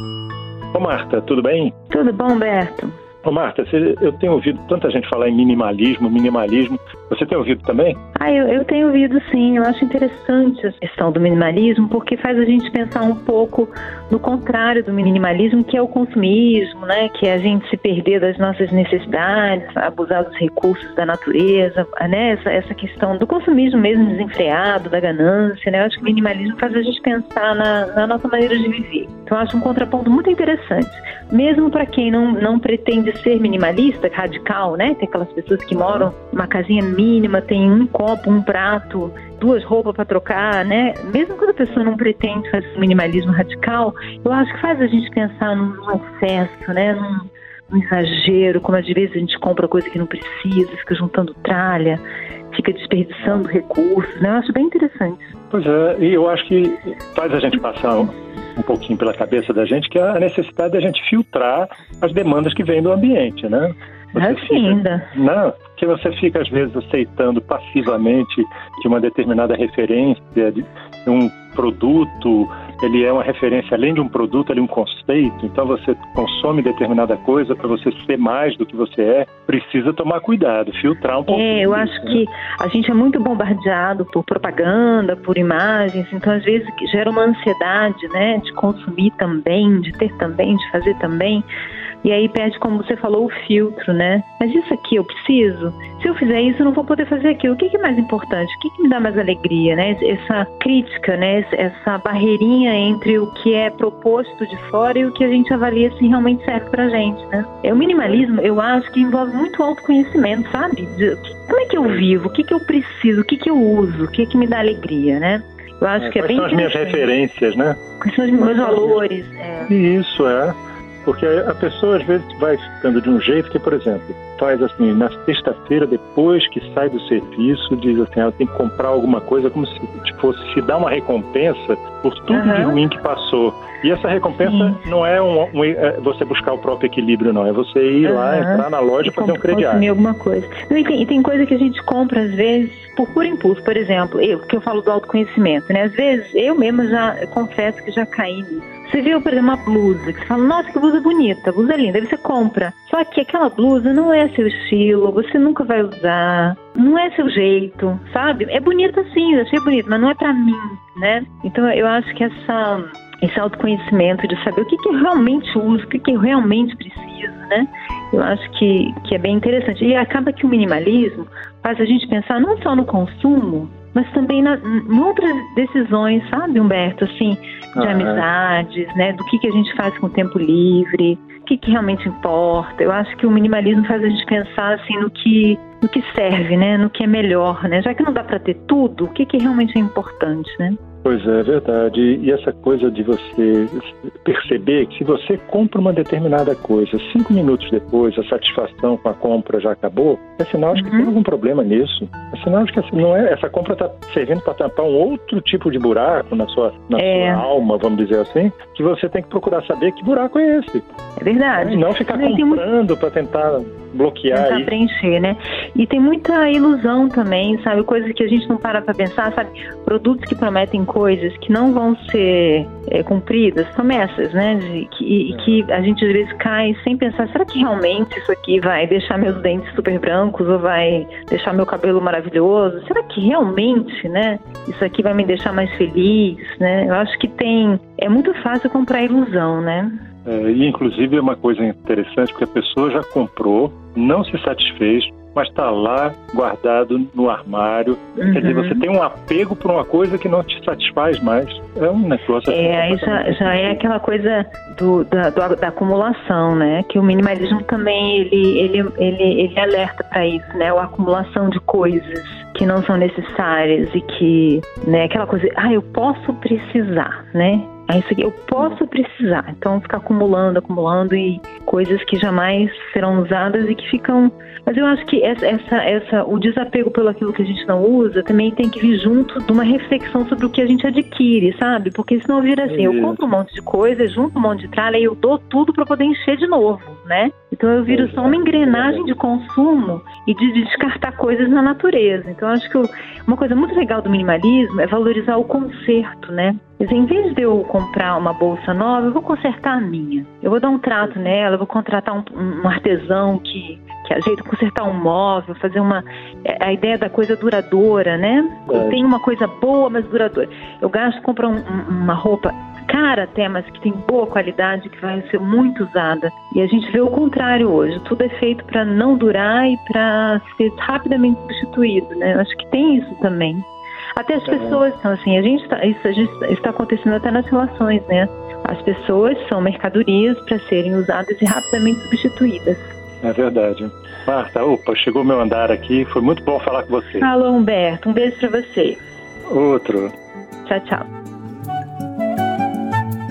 Ô Marta, tudo bem? Tudo bom, Berto? Ô Marta, eu tenho ouvido tanta gente falar em minimalismo, minimalismo. Você tem ouvido também? Ah, eu, eu tenho ouvido sim. Eu acho interessante a questão do minimalismo porque faz a gente pensar um pouco no contrário do minimalismo, que é o consumismo, né? Que é a gente se perder das nossas necessidades, abusar dos recursos da natureza, né? Essa, essa questão do consumismo mesmo desenfreado, da ganância, né? Eu acho que o minimalismo faz a gente pensar na, na nossa maneira de viver. Então, eu acho um contraponto muito interessante. Mesmo para quem não, não pretende ser minimalista, radical, né? Tem aquelas pessoas que moram numa casinha mínima, tem um copo, um prato, duas roupas para trocar, né? Mesmo quando a pessoa não pretende fazer um minimalismo radical, eu acho que faz a gente pensar num excesso, né? Num, num exagero, como às vezes a gente compra coisa que não precisa, fica juntando tralha, fica desperdiçando recursos, né? Eu acho bem interessante. Pois é, e eu acho que faz a gente passar um pouquinho pela cabeça da gente, que é a necessidade da gente filtrar as demandas que vêm do ambiente, né? Você é fica, ainda. Não, que você fica às vezes aceitando passivamente que uma determinada referência de um produto, ele é uma referência além de um produto, ele é um conceito. Então você consome determinada coisa para você ser mais do que você é, precisa tomar cuidado, filtrar um pouco. É, eu acho né? que a gente é muito bombardeado por propaganda, por imagens, então às vezes gera uma ansiedade, né, de consumir também, de ter também, de fazer também. E aí perde, como você falou, o filtro, né? Mas isso aqui eu preciso? Se eu fizer isso, eu não vou poder fazer aquilo. O que é mais importante? O que, me dá mais alegria, né? Essa crítica, né? Essa barreirinha entre o que é proposto de fora e o que a gente avalia se realmente serve pra gente, né? É, o minimalismo, eu acho que envolve muito autoconhecimento, sabe? De, como é que eu vivo? O que, que eu preciso? O que, que eu uso? O que, que me dá alegria, né? Eu acho é, que é bem são as minhas referências, né? Quais são os meus valores? É. Isso, é. Porque a pessoa às vezes vai ficando de um jeito que, por exemplo, faz assim, na sexta-feira, depois que sai do serviço, diz assim, ela tem que comprar alguma coisa como se fosse se dar uma recompensa por tudo uhum. de ruim que passou. E essa recompensa Sim. não é, um, um, é você buscar o próprio equilíbrio, não. É você ir uhum. lá, entrar na loja e fazer um crediário. Consumir alguma coisa. e, tem, e tem coisa que a gente compra, às vezes, por puro impulso. Por exemplo, eu, que eu falo do autoconhecimento, né? Às vezes, eu mesma já confesso que já caí nisso você viu, por exemplo, uma blusa, que você fala, nossa, que blusa bonita, blusa linda, aí você compra. Só que aquela blusa não é seu estilo, você nunca vai usar, não é seu jeito, sabe? É bonita sim, eu achei bonito, mas não é para mim, né? Então eu acho que essa esse autoconhecimento de saber o que, que eu realmente uso, o que, que eu realmente preciso, né? Eu acho que, que é bem interessante. E acaba que o minimalismo faz a gente pensar não só no consumo, mas também na, em outras decisões, sabe, Humberto? Assim, de ah, amizades, né? Do que, que a gente faz com o tempo livre, o que, que realmente importa. Eu acho que o minimalismo faz a gente pensar assim no que no que serve, né? No que é melhor, né? Já que não dá para ter tudo, o que, que realmente é importante, né? Pois é, é verdade. E essa coisa de você perceber que se você compra uma determinada coisa, cinco minutos depois a satisfação com a compra já acabou, é sinal de que uhum. tem algum problema nisso. É sinal de que essa, não é, essa compra está servindo para tampar um outro tipo de buraco na sua, na é. sua alma, vamos dizer assim, que você tem que procurar saber que buraco é esse. É verdade. E não ficar comprando para tentar bloquear tentar preencher, né? E tem muita ilusão também, sabe? Coisas que a gente não para para pensar, sabe? Produtos que prometem coisas que não vão ser é, cumpridas, promessas, né? De, que, é. que a gente às vezes cai sem pensar, será que realmente isso aqui vai deixar meus dentes super brancos ou vai deixar meu cabelo maravilhoso? Será que realmente, né? Isso aqui vai me deixar mais feliz, né? Eu acho que tem... É muito fácil comprar ilusão, né? É, e inclusive é uma coisa interessante porque a pessoa já comprou, não se satisfez, mas está lá guardado no armário. Uhum. Quer dizer, você tem um apego por uma coisa que não te satisfaz mais. É um negócio assim. É, aí já, já é aquela coisa do, da, do, da acumulação, né? Que o minimalismo também ele, ele, ele, ele alerta para isso, né? A acumulação de coisas que não são necessárias e que, né? Aquela coisa, ah, eu posso precisar, né? Ah, isso aqui eu posso precisar. Então ficar acumulando, acumulando e coisas que jamais serão usadas e que ficam. Mas eu acho que essa, essa, essa, o desapego pelo aquilo que a gente não usa também tem que vir junto de uma reflexão sobre o que a gente adquire, sabe? Porque senão vira assim, eu compro um monte de coisa, junto um monte de tralha e eu dou tudo para poder encher de novo né? Então eu viro só uma engrenagem de consumo e de descartar coisas na natureza. Então acho que uma coisa muito legal do minimalismo é valorizar o conserto, né? Em vez de eu comprar uma bolsa nova, eu vou consertar a minha. Eu vou dar um trato nela, eu vou contratar um, um artesão que, que ajeita, consertar um móvel, fazer uma. É, a ideia da coisa duradoura, né? Eu tenho uma coisa boa, mas duradoura. Eu gasto, compro um, uma roupa cara até, mas que tem boa qualidade, que vai ser muito usada. E a gente vê o contrário hoje. Tudo é feito para não durar e para ser rapidamente substituído, né? Eu acho que tem isso também. Até as pessoas, então assim, a gente tá, isso a gente está acontecendo até nas relações, né? As pessoas são mercadorias para serem usadas e rapidamente substituídas. É verdade. Marta, opa, chegou meu andar aqui. Foi muito bom falar com você. Alô, Humberto. Um beijo para você. Outro. Tchau, tchau.